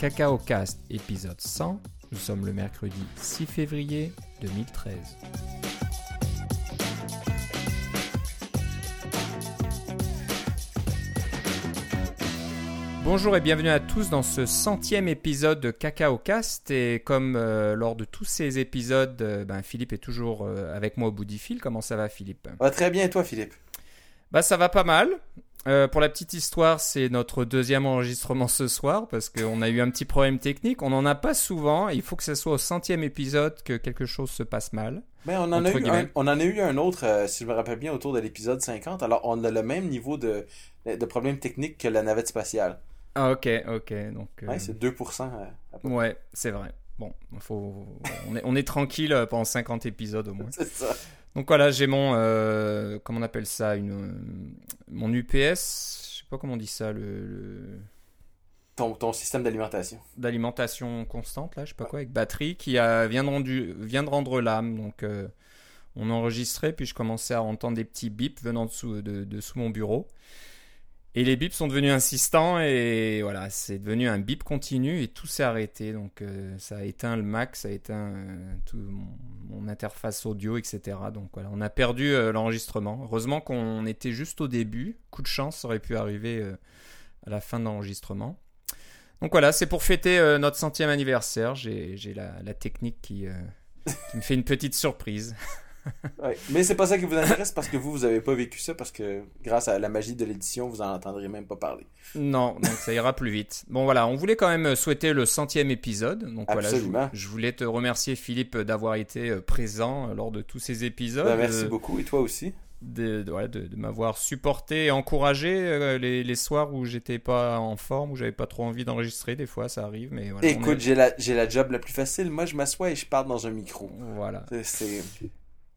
Cacao Cast épisode 100. Nous sommes le mercredi 6 février 2013. Bonjour et bienvenue à tous dans ce centième épisode de Cacao Cast. Et comme euh, lors de tous ces épisodes, euh, ben, Philippe est toujours euh, avec moi au bout du fil. Comment ça va, Philippe? Très bien, et toi, Philippe? Bah, ça va pas mal. Euh, pour la petite histoire, c'est notre deuxième enregistrement ce soir parce qu'on a eu un petit problème technique. On n'en a pas souvent. Il faut que ce soit au centième épisode que quelque chose se passe mal. Mais on en, a eu un, on en a eu un autre, euh, si je me rappelle bien, autour de l'épisode 50. Alors, on a le même niveau de, de problèmes techniques que la navette spatiale. Ah, ok, ok. Donc, euh, Ouais, c'est 2%. euh, ouais, c'est vrai. Bon, faut... on, est, on est tranquille pendant 50 épisodes au moins. C'est ça. Donc voilà, j'ai mon, euh, comment on appelle ça, une, euh, mon UPS, je sais pas comment on dit ça, le, le- Ton, ton système d'alimentation. d'alimentation constante là, je sais pas quoi, avec batterie, qui a, vient de rendu, vient de rendre l'âme. Donc euh, on enregistrait, puis je commençais à entendre des petits bips venant de sous mon bureau. Et les bips sont devenus insistants et voilà, c'est devenu un bip continu et tout s'est arrêté. Donc euh, ça a éteint le Mac, ça a éteint euh, tout mon, interface audio, etc. Donc voilà, on a perdu euh, l'enregistrement. Heureusement qu'on était juste au début. Coup de chance, ça aurait pu arriver à la fin de l'enregistrement. Donc voilà, c'est pour fêter notre centième anniversaire. J'ai la, technique qui me fait une petite surprise. Ouais. Mais c'est pas ça qui vous intéresse parce que vous, vous avez pas vécu ça parce que grâce à la magie de l'édition, vous en entendrez même pas parler. Non, donc ça ira plus vite. Bon voilà, on voulait quand même souhaiter le centième épisode. Donc voilà, je, Absolument. je voulais te remercier Philippe d'avoir été euh, présent euh, lors de tous ces épisodes. Ben, merci euh, beaucoup. Et toi aussi. de, de, ouais, de- de m'avoir supporté et encouragé euh, les, les soirs où j'étais pas en forme, où j'avais pas trop envie d'enregistrer. Des fois, ça arrive, mais voilà. Écoute, est- j'ai la, la job la plus facile. Moi, je m'assois et je parle dans un micro. voilà. C'est...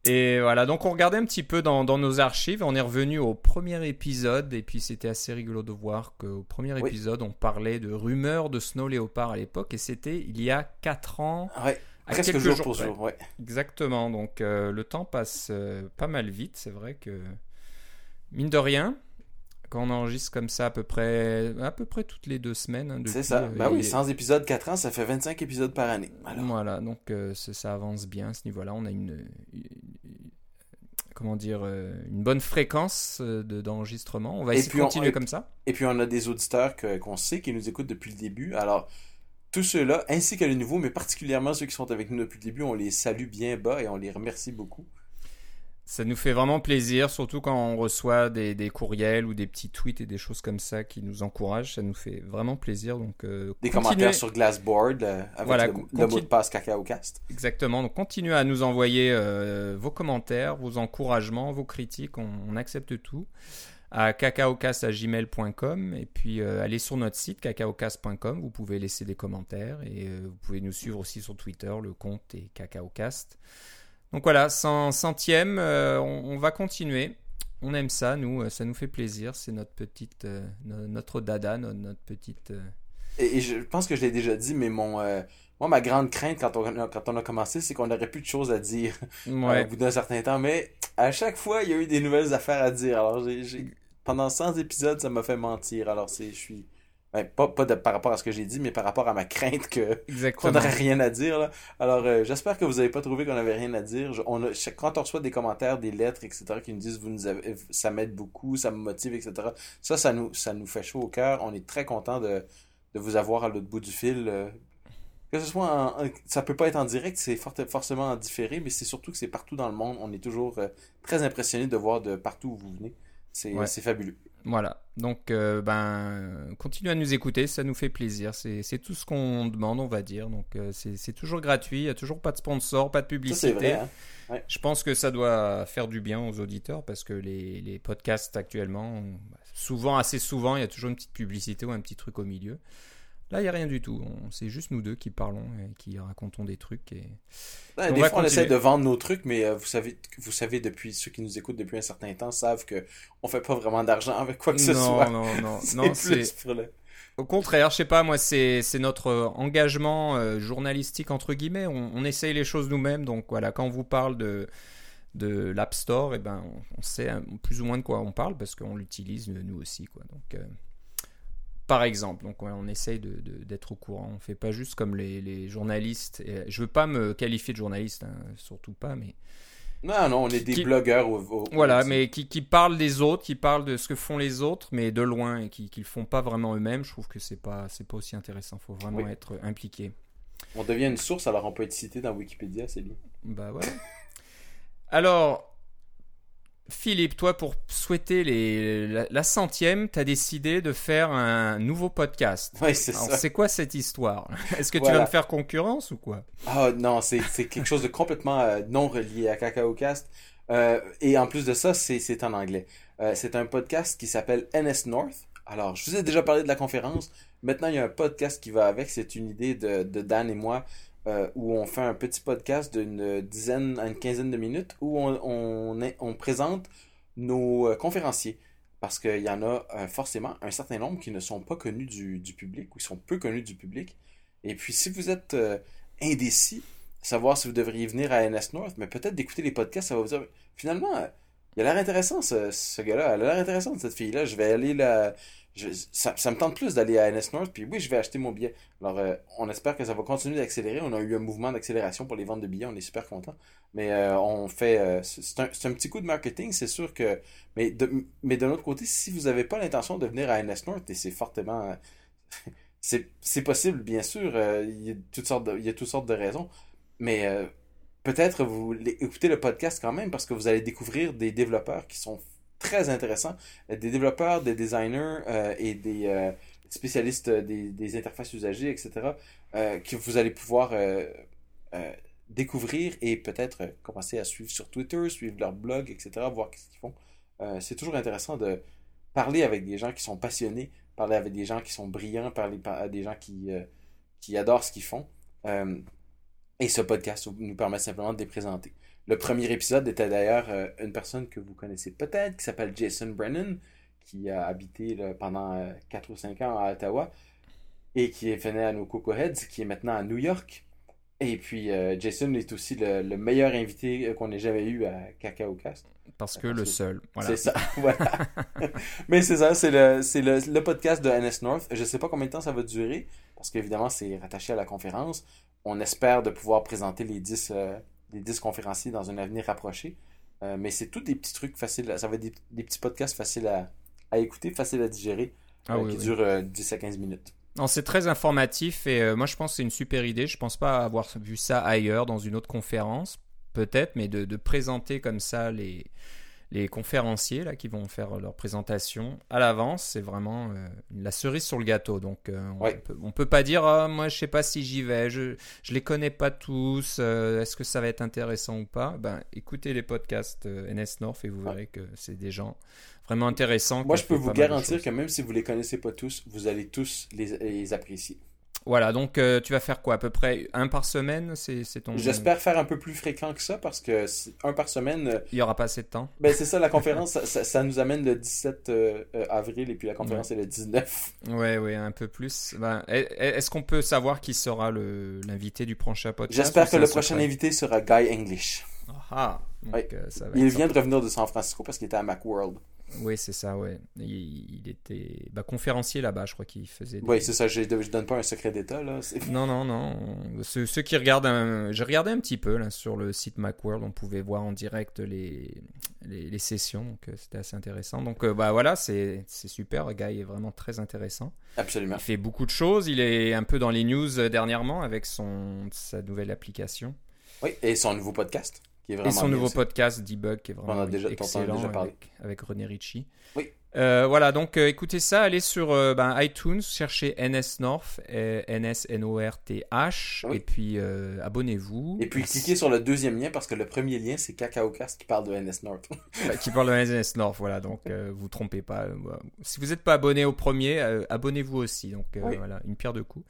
Et voilà, donc on regardait un petit peu dans, dans nos archives, on est revenu au premier épisode, et puis c'était assez rigolo de voir qu'au premier Oui. épisode, on parlait de rumeurs de Snow Leopard à l'époque, et c'était il y a 4 ans, Ouais. à Presque quelques jour jours pour jour, ouais. Exactement, donc euh, le temps passe euh, pas mal vite, c'est vrai que, mine de rien, quand on enregistre comme ça à peu près, à peu près toutes les deux semaines, hein, C'est ça. euh, Ben oui, et- 100 épisodes, 4 ans, ça fait 25 épisodes par année. Alors, Voilà, donc euh, ça, avance bien à ce niveau-là. On a une- comment dire, euh, une bonne fréquence euh, de- d'enregistrement. on va essayer de on- continuer comme ça. Et puis on a des auditeurs qu'on sait qui nous écoutent depuis le début. Alors, tous ceux-là, ainsi que les nouveaux, mais particulièrement ceux qui sont avec nous depuis le début, on les salue bien bas et on les remercie beaucoup. Ça nous fait vraiment plaisir, surtout quand on reçoit des, des courriels ou des petits tweets et des choses comme ça qui nous encouragent. Ça nous fait vraiment plaisir. Donc, euh, Des continuez- commentaires sur Glassboard euh, avec Voilà, le, mot de passe CacaoCast. Exactement. Donc, continuez à nous envoyer euh, vos commentaires, vos encouragements, vos critiques. On, on accepte tout. À cacaocast.gmail.com et puis allez sur notre site cacaocast.com. Vous pouvez laisser des commentaires et vous pouvez nous suivre aussi sur Twitter. Le compte est cacaocast. Donc voilà, cent- centième, euh, on, on va continuer. On aime ça, nous, euh, ça nous fait plaisir. C'est notre petite, euh, no- notre dada, no- notre, petite. euh, Et, et je pense que je l'ai déjà dit, mais mon, moi, ma grande crainte quand on, a- quand on a commencé, c'est qu'on n'aurait plus de choses à dire Ouais. au bout d'un certain temps. Mais à chaque fois, il y a eu des nouvelles affaires à dire. Alors, j'ai- pendant 100 épisodes, ça m'a fait mentir. Alors, c'est, je suis. Ouais, pas pas de, par rapport à ce que j'ai dit, mais par rapport à ma crainte que, qu'on n'aurait rien à dire. Là. Alors, euh, j'espère que vous n'avez pas trouvé qu'on n'avait rien à dire. Je- on a, quand on reçoit des commentaires, des lettres, etc., qui nous disent vous nous avez, ça m'aide beaucoup, ça me motive, etc., ça, ça nous, ça nous fait chaud au cœur. On est très content de, de vous avoir à l'autre bout du fil. euh, que ce soit en, en- ça peut pas être en direct, c'est forcément en différé, mais c'est surtout que c'est partout dans le monde. On est toujours euh, très impressionné de voir de partout où vous venez. C'est Ouais. c'est fabuleux. Voilà, donc euh, ben continuez à nous écouter, ça nous fait plaisir. C'est tout ce qu'on demande, on va dire. Donc euh, c'est toujours gratuit, il n'y a toujours pas de sponsor, pas de publicité. vrai. Hein? Je pense que ça doit faire du bien aux auditeurs parce que les, les podcasts actuellement, souvent, assez souvent, il y a toujours une petite publicité ou un petit truc au milieu. Là, il n'y a rien du tout. C'est juste nous deux qui parlons et qui racontons des trucs. Et... Ouais, On des fois, on essaie de vendre nos trucs, mais euh, vous savez, vous savez depuis ceux qui nous écoutent depuis un certain temps savent que on fait pas vraiment d'argent avec quoi que ce soit. non, non, non, c'est Au contraire, je sais pas, moi, c'est notre euh, engagement euh, journalistique, entre guillemets. On, on essaye les choses nous-mêmes. Donc voilà, quand on vous parle de, de l'App Store, eh ben, on, on sait plus ou moins de quoi on parle parce qu'on l'utilise nous aussi. Quoi. Donc, euh, par exemple. Donc on essaye de- de- d'être au courant. On fait pas juste comme les, les journalistes. Et je veux pas me qualifier de journaliste, hein, surtout pas, mais Non, non, on est des Qui- blogueurs. Au, au- voilà, mais qui, qui parlent des autres, qui parlent de ce que font les autres, mais de loin et qui, qui le font pas vraiment eux-mêmes. Je trouve que c'est pas c'est pas aussi intéressant. Faut vraiment Oui. être impliqué. On devient une source, alors on peut être cité dans Wikipédia, c'est bien. Bah voilà. Alors, Philippe, toi, pour souhaiter les, la, la centième, t'as décidé de faire un nouveau podcast. Oui, c'est ça. c'est quoi cette histoire? Est-ce que tu vas me faire concurrence ou quoi? Ah non, c'est quelque chose de complètement euh, non relié à CacaoCast. Euh, et en plus de ça, c'est c'est en anglais. Euh, c'est un podcast qui s'appelle NS North. Alors, je vous ai déjà parlé de la conférence. Maintenant, il y a un podcast qui va avec. C'est une idée de, de Dan et moi euh, où on fait un petit podcast d'une dizaine à une quinzaine de minutes où on, présente nos euh, conférenciers. Parce qu'il y en a euh, forcément un certain nombre qui ne sont pas connus du, public ou qui sont peu connus du public. Et puis, si vous êtes indécis, savoir si vous devriez venir à NS North, mais peut-être d'écouter les podcasts, ça va vous dire finalement, il a l'air intéressant ce, gars-là, elle a l'air intéressante cette fille-là, je vais aller là. Ça, ça me tente plus d'aller à NS North, puis oui, je vais acheter mon billet. Alors, euh, on espère que ça va continuer d'accélérer. On a eu un mouvement d'accélération pour les ventes de billets, on est super content. Mais euh, on fait. euh, c'est un, un petit coup de marketing, c'est sûr que. Mais de, mais d'un autre côté, si vous n'avez pas l'intention de venir à NS North, et c'est fortement. c'est possible, bien sûr, il y a toutes sortes de, il y a toutes sortes de raisons. Mais peut-être vous écoutez le podcast quand même parce que vous allez découvrir des développeurs qui sont très intéressants. Euh, Des développeurs, des designers euh, et des euh, spécialistes des, interfaces usagées, etc. euh, que vous allez pouvoir découvrir et peut-être commencer à suivre sur Twitter, suivre leur blog, etc. Voir ce qu'ils font. C'est toujours intéressant de parler avec des gens qui sont passionnés, parler avec des gens qui sont brillants, parler par- à des gens qui, qui adorent ce qu'ils font. Et ce podcast nous permet simplement de les présenter. Le premier épisode était d'ailleurs euh, une personne que vous connaissez peut-être, qui s'appelle Jason Brennan, qui a habité là, pendant euh, 4 ou 5 ans à Ottawa, et qui venait à nos Coco Heads, qui est maintenant à New York. Et puis euh, Jason est aussi le, le meilleur invité euh, qu'on ait jamais eu à Cacao Cast. Parce que le seul. Voilà. C'est ça, voilà. Mais c'est ça, c'est le, c'est le, le podcast de NS North. Je sais pas combien de temps ça va durer, parce qu'évidemment, c'est rattaché à la conférence. On espère de pouvoir présenter les 10, euh, les 10 conférenciers dans un avenir rapproché. Euh, mais c'est tous des petits trucs faciles, ça va être des, des petits podcasts faciles à, à écouter, faciles à digérer, Ah euh, oui, qui oui. durent euh, 10 à 15 minutes. C'est très informatif et euh, moi je pense que c'est une super idée. Je pense pas avoir vu ça ailleurs dans une autre conférence, peut-être, mais de, de présenter comme ça les, les conférenciers là qui vont faire leur présentation à l'avance, c'est vraiment euh, la cerise sur le gâteau. Donc euh, on, Ouais. peut, on peut pas dire Ah, moi je sais pas si j'y vais, je je les connais pas tous, euh, est-ce que ça va être intéressant ou pas? Ben écoutez les podcasts NS North et vous Ouais. verrez que c'est des gens vraiment intéressants. Moi, je peux vous garantir que même si vous les connaissez pas tous, vous allez tous les, les apprécier. Voilà, donc euh, tu vas faire quoi À peu près un par semaine C'est ton. J'espère faire un peu plus fréquent que ça, parce que un par semaine, euh, Il y aura pas assez de temps. Ben, c'est ça, la conférence, ça, nous amène le 17 euh, avril et puis la conférence est le 19. Ouais, ouais, un peu plus. Ben, est- est-ce qu'on peut savoir qui sera l'invité du prochain podcast? J'espère que le prochain invité sera Guy English. Ah, donc, Ouais. euh, ça va Il vient de revenir de San Francisco parce qu'il était à Macworld. Oui, c'est ça, ouais. Il, il était bah, conférencier là-bas, je crois qu'il faisait. des- Oui, c'est ça, je, je donne pas un secret d'État, là. Non, non, non. Ceux, ceux qui regardent, un... j'ai regardé un petit peu là sur le site Macworld, on pouvait voir en direct les les, les sessions, donc euh, c'était assez intéressant. Donc euh, bah voilà, c'est c'est super. Le gars est vraiment très intéressant. Absolument. Il fait beaucoup de choses. Il est un peu dans les news euh, dernièrement avec son sa nouvelle application Oui, et son nouveau podcast, qui est vraiment et son nouveau aussi. podcast Debug qui est vraiment déjà- excellent déjà parlé. avec, avec René Ritchie. Oui. Euh, voilà, donc euh, écoutez ça, allez sur euh, ben, iTunes, cherchez NS North, N-S-N-O-R-T-H, Oui. et puis abonnez-vous. Et puis cliquez sur le deuxième lien parce que le premier lien, c'est CacaoCast qui parle de NS North. Bah, qui parle de NS North, voilà, donc vous trompez pas. Si vous n'êtes pas abonné au premier, abonnez-vous aussi, donc Oui. voilà, une pierre de coups.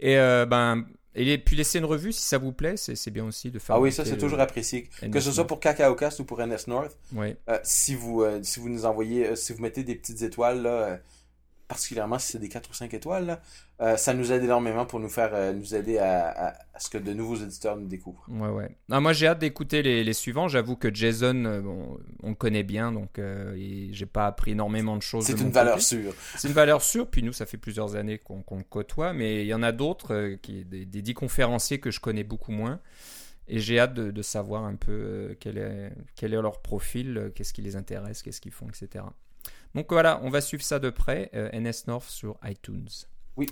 Et ben, et puis laissez une revue si ça vous plaît, c'est bien aussi de faire. Ah oui, ça c'est toujours apprécié. NS Que ce soit pour CacaoCast ou pour NS North, euh, si vous euh, si vous nous envoyez, euh, si vous mettez des petites étoiles là, euh, particulièrement si c'est des 4 ou 5 étoiles, là, euh, ça nous aide énormément pour nous faire euh, nous aider à, à, à, ce que de nouveaux éditeurs nous découvrent. Ouais, ouais. Ah, moi, j'ai hâte d'écouter les, les, suivants. J'avoue que Jason, euh, bon, on le connaît bien, donc j'ai pas appris énormément de choses. C'est une valeur côté. sûre. C'est une valeur sûre. Puis nous, ça fait plusieurs années qu'on qu le côtoie, mais il y en a d'autres, qui des, des 10 conférenciers que je connais beaucoup moins. Et j'ai hâte de, de, savoir un peu quel, est, quel est leur profil, qu'est-ce qui les intéresse, qu'est-ce qu'ils font, etc. Donc voilà, on va suivre ça de près, NS North sur iTunes. Oui.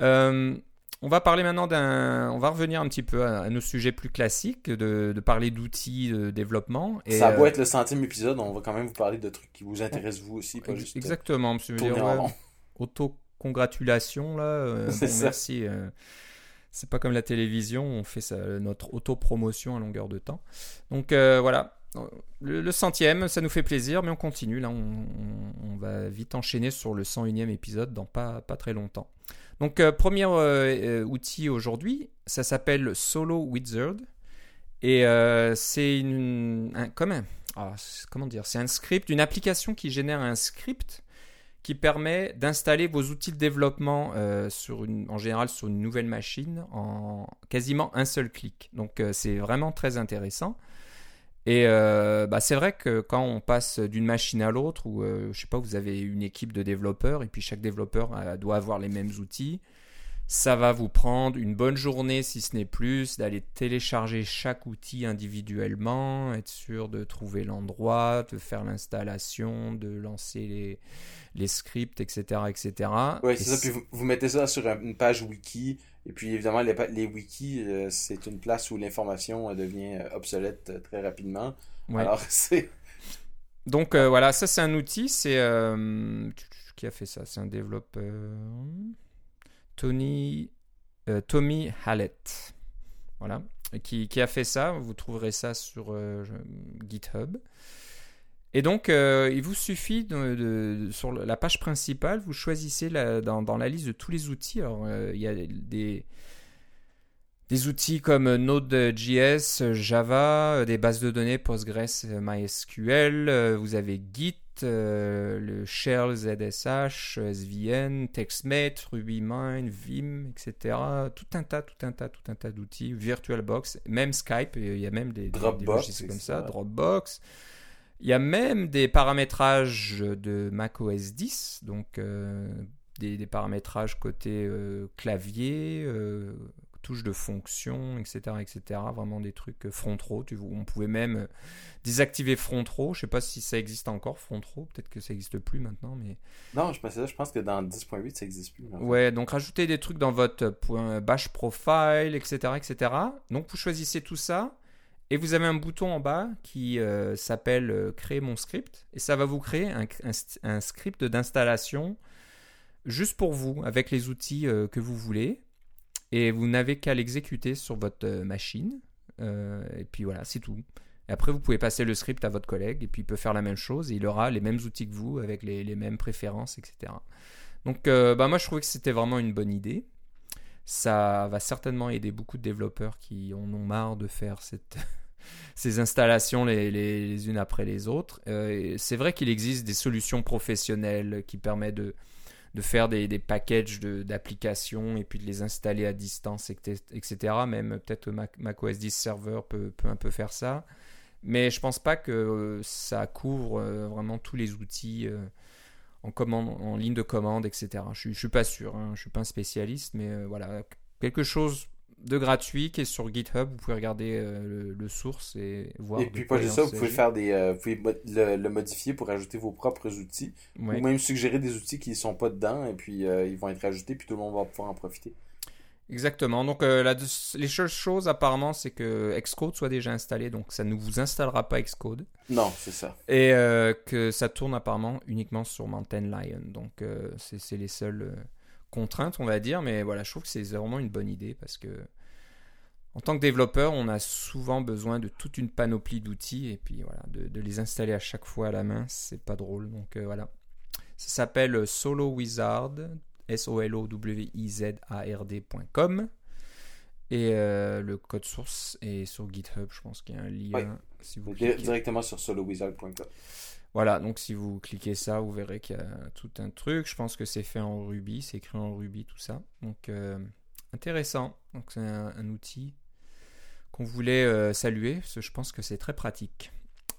Euh, on va parler maintenant d'un. On va revenir un petit peu à, à nos sujets plus classiques, de, de parler d'outils de développement. Et ça a beau être le centième épisode, on va quand même vous parler de trucs qui vous intéressent vous aussi, pas juste. Exactement, monsieur. Auto-congratulation, là. Euh, bon, merci. Euh, c'est pas comme la télévision, on fait ça, notre auto-promotion à longueur de temps. Donc euh, voilà, le, centième, ça nous fait plaisir, mais on continue. Là, on, va vite enchaîner sur le 101e épisode dans pas, pas très longtemps. Donc, euh, premier euh, outil aujourd'hui, ça s'appelle Solo Wizard. Et c'est une. Un, ah, comment dire C'est un script, une application qui génère un script qui permet d'installer vos outils de développement euh, en général sur une nouvelle machine en quasiment un seul clic. Donc, euh, c'est vraiment très intéressant. Et euh, bah c'est vrai que quand on passe d'une machine à l'autre, ou je sais pas, vous avez une équipe de développeurs et puis chaque développeur doit avoir les mêmes outils, ça va vous prendre une bonne journée, si ce n'est plus, d'aller télécharger chaque outil individuellement, être sûr de trouver l'endroit, de faire l'installation, de lancer les, les scripts, etc. etc. Oui, c'est ça. Puis vous, vous, mettez ça sur une page wiki. Et puis évidemment, les, les wikis, euh, c'est une place où l'information euh, devient euh, obsolète euh, très rapidement. Ouais. Alors, c'est. Donc voilà, ça c'est un outil. C'est. Qui a fait ça C'est un développeur. Tony, euh, Tommy Hallett. Voilà. Qui, a fait ça. Vous trouverez ça sur euh, GitHub. Et donc, euh, il vous suffit de, sur la page principale, vous choisissez dans, dans, la liste de tous les outils. Il y a des, des outils comme Node.js, Java, des bases de données Postgres, MySQL. Vous avez Git, euh, le Shell ZSH, SVN, TextMate, RubyMine, Vim, etc. Tout un tas, tout un tas, tout un tas d'outils. VirtualBox, même Skype, il y a même des, Dropbox, des comme ça, Dropbox. Il y a même des paramétrages de macOS 10, donc euh, des, des, paramétrages côté euh, clavier, euh, touches de fonction, etc., etc. Vraiment des trucs front row. On pouvait même désactiver front row. Je sais pas si ça existe encore front row. Peut-être que ça n'existe plus maintenant, mais non, je pense, je pense que dans 10.8 ça n'existe plus. En fait. Ouais, donc rajouter des trucs dans votre bash profile, etc., etc. Donc vous choisissez tout ça. Et vous avez un bouton en bas qui euh, s'appelle euh, Créer mon script. Et ça va vous créer un, un, un script d'installation juste pour vous, avec les outils euh, que vous voulez. Et vous n'avez qu'à l'exécuter sur votre euh, machine. et puis voilà, c'est tout. Après, vous pouvez passer le script à votre collègue. Et puis il peut faire la même chose. Et il aura les mêmes outils que vous, avec les, mêmes préférences, etc. Donc bah, moi, je trouvais que c'était vraiment une bonne idée. Ça va certainement aider beaucoup de développeurs qui en ont marre de faire ces installations les, unes après les autres. Euh, c'est vrai qu'il existe des solutions professionnelles qui permettent de, de faire des, des packages d'applications et puis de les installer à distance, etc. Même peut-être Mac, Mac, OS 10 Server peut, un peu faire ça. Mais je pense pas que ça couvre euh, vraiment tous les outils euh, en, ligne de commande, etc. Je, je suis pas sûr, hein, je suis pas un spécialiste, mais voilà, quelque chose de gratuit qui est sur GitHub. Vous pouvez regarder euh, le, le, source et voir. Et puis pas juste ça, vous pouvez faire des, euh, vous pouvez le, le, modifier pour ajouter vos propres outils, ouais. ou même suggérer des outils qui ne sont pas dedans et puis euh, ils vont être ajoutés puis tout le monde va pouvoir en profiter. Exactement. Donc euh, la, les seules choses apparemment c'est que Xcode soit déjà installé, donc ça ne vous installera pas Xcode. Non, c'est ça. Et euh, que ça tourne apparemment uniquement sur Mountain Lion. Donc euh, c'est les seuls contraintes, on va dire. Mais voilà, je trouve que c'est vraiment une bonne idée parce que en tant que développeur, on a souvent besoin de toute une panoplie d'outils et puis voilà, de, de, les installer à chaque fois à la main, c'est pas drôle. Donc voilà. Ça s'appelle Solo Wizard S-O-L-O-W-I-Z-A-R-D.com. Et euh, le code source est sur GitHub, je pense qu'il y a un lien. Si vous cliquez. Directement sur solowizard.com. Voilà, donc si vous cliquez ça, vous verrez qu'il y a tout un truc. Je pense que c'est fait en Ruby, c'est écrit en Ruby, tout ça. Donc euh, intéressant. Donc c'est un, outil qu'on voulait euh, saluer, parce que je pense que c'est très pratique.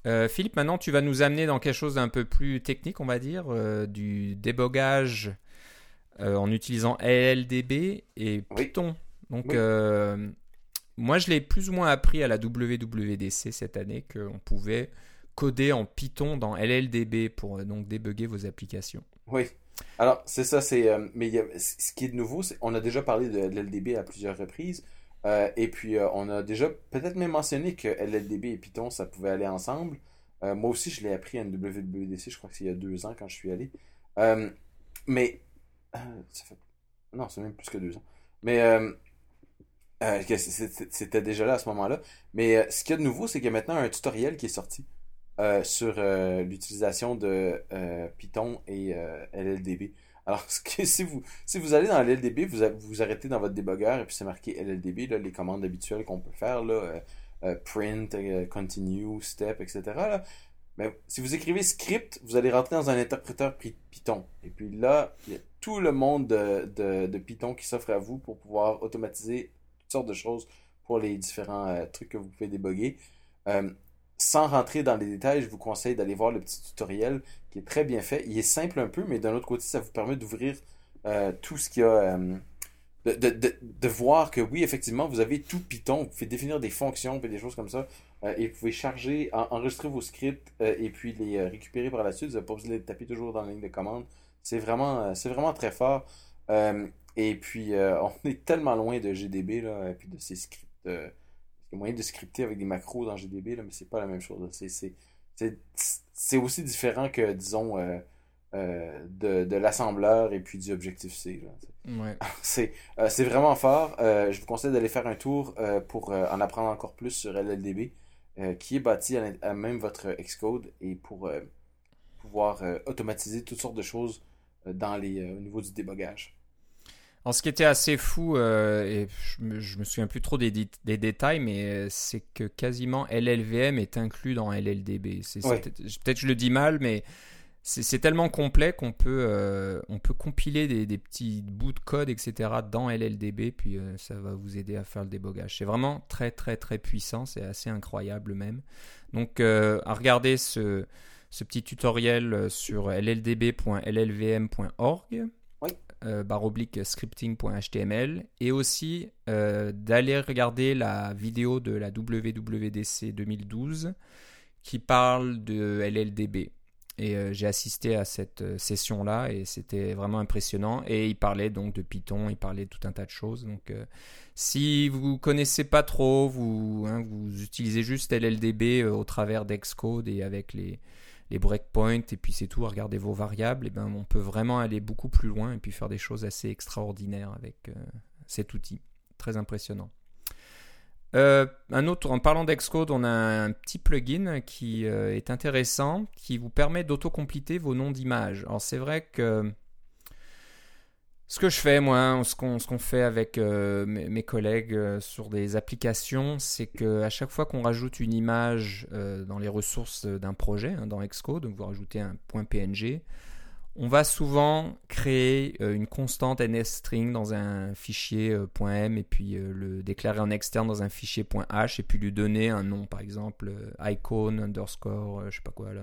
Euh, Philippe, maintenant tu vas nous amener dans quelque chose d'un peu plus technique, on va dire, du débogage en utilisant LLDB et Python. Donc moi je l'ai plus ou moins appris à la WWDC cette année qu'on pouvait coder en Python dans LLDB pour euh, donc débugger vos applications. Oui. Alors, c'est ça, c'est. Euh, mais ce qui est de nouveau, c'est on a déjà parlé de LLDB à plusieurs reprises. Euh, et puis, on a déjà peut-être même mentionné que LLDB et Python, ça pouvait aller ensemble. moi aussi, je l'ai appris à une WWDC, je crois que c'est il y a deux ans quand je suis allé. mais. Non, c'est même plus que deux ans. Mais. c'était déjà là à ce moment-là. Mais ce qu'il y a de nouveau, c'est qu'il y a maintenant un tutoriel qui est sorti. Euh, sur euh, l'utilisation de euh, Python et LLDB. Alors, si vous, si vous allez dans LLDB, vous, vous arrêtez dans votre débogueur et puis c'est marqué LLDB, là, les commandes habituelles qu'on peut faire, là, print, continue, step, etc. Mais si vous écrivez script, vous allez rentrer dans un interpréteur Python. Et puis là, il y a tout le monde de, de, Python qui s'offre à vous pour pouvoir automatiser toutes sortes de choses pour les différents trucs que vous pouvez déboguer sans rentrer dans les détails, je vous conseille d'aller voir le petit tutoriel qui est très bien fait. Il est simple un peu, mais d'un autre côté, ça vous permet d'ouvrir euh, tout ce qu'il y a. Euh, de, voir que oui, effectivement, vous avez tout Python. Vous pouvez définir des fonctions et des choses comme ça. Euh, et vous pouvez charger, enregistrer vos scripts et puis les récupérer par la suite. Vous n'avez pas besoin de les taper toujours dans la ligne de commande. C'est vraiment, vraiment très fort. et puis, on est tellement loin de GDB là, et puis de ces scripts y a moyen de scripter avec des macros dans GDB, là, mais c'est pas la même chose. C'est aussi différent que, disons, euh, euh, de, de l'assembleur et puis du Objective-C. Ouais. Euh, c'est vraiment fort. je vous conseille d'aller faire un tour pour en apprendre encore plus sur LLDB, qui est bâti à, même votre Xcode et pour pouvoir automatiser toutes sortes de choses dans les, au niveau du débogage. Alors, ce qui était assez fou, euh, et je me, me souviens plus trop des, des détails, mais euh, c'est que quasiment LLVM est inclus dans LLDB. Peut-être que je le dis mal, mais c'est tellement complet qu'on peut, euh, on peut compiler des, des, petits bouts de code, etc. dans LLDB, puis ça va vous aider à faire le débogage. C'est vraiment très, très, très puissant, c'est assez incroyable même. Donc, à regarder ce, ce petit tutoriel sur lldb.llvm.org euh, oblique scripting.html et aussi euh, d'aller regarder la vidéo de la WWDC 2012 qui parle de LLDB. Et euh, j'ai assisté à cette session-là et c'était vraiment impressionnant. Et il parlait donc de Python, il parlait de tout un tas de choses. Donc si vous connaissez pas trop, vous, hein, vous utilisez juste LLDB au travers d'Excode et avec les, les breakpoints et puis c'est tout, regardez vos variables, et ben on peut vraiment aller beaucoup plus loin et puis faire des choses assez extraordinaires avec euh, cet outil. Très impressionnant. Euh, un autre, en parlant d'Excode, on a un petit plugin qui euh, est intéressant, qui vous permet d'autocompléter vos noms d'images. Alors c'est vrai que ce que je fais, moi, ce qu'on fait avec euh, mes, collègues euh, sur des applications, c'est qu'à chaque fois qu'on rajoute une image euh, dans les ressources d'un projet, hein, dans Xcode, vous rajoutez un point .png, on va souvent créer euh, une constante NSString dans un fichier euh, .m et puis euh, le déclarer en externe dans un fichier .h et puis lui donner un nom, par exemple icon underscore, je sais pas quoi là.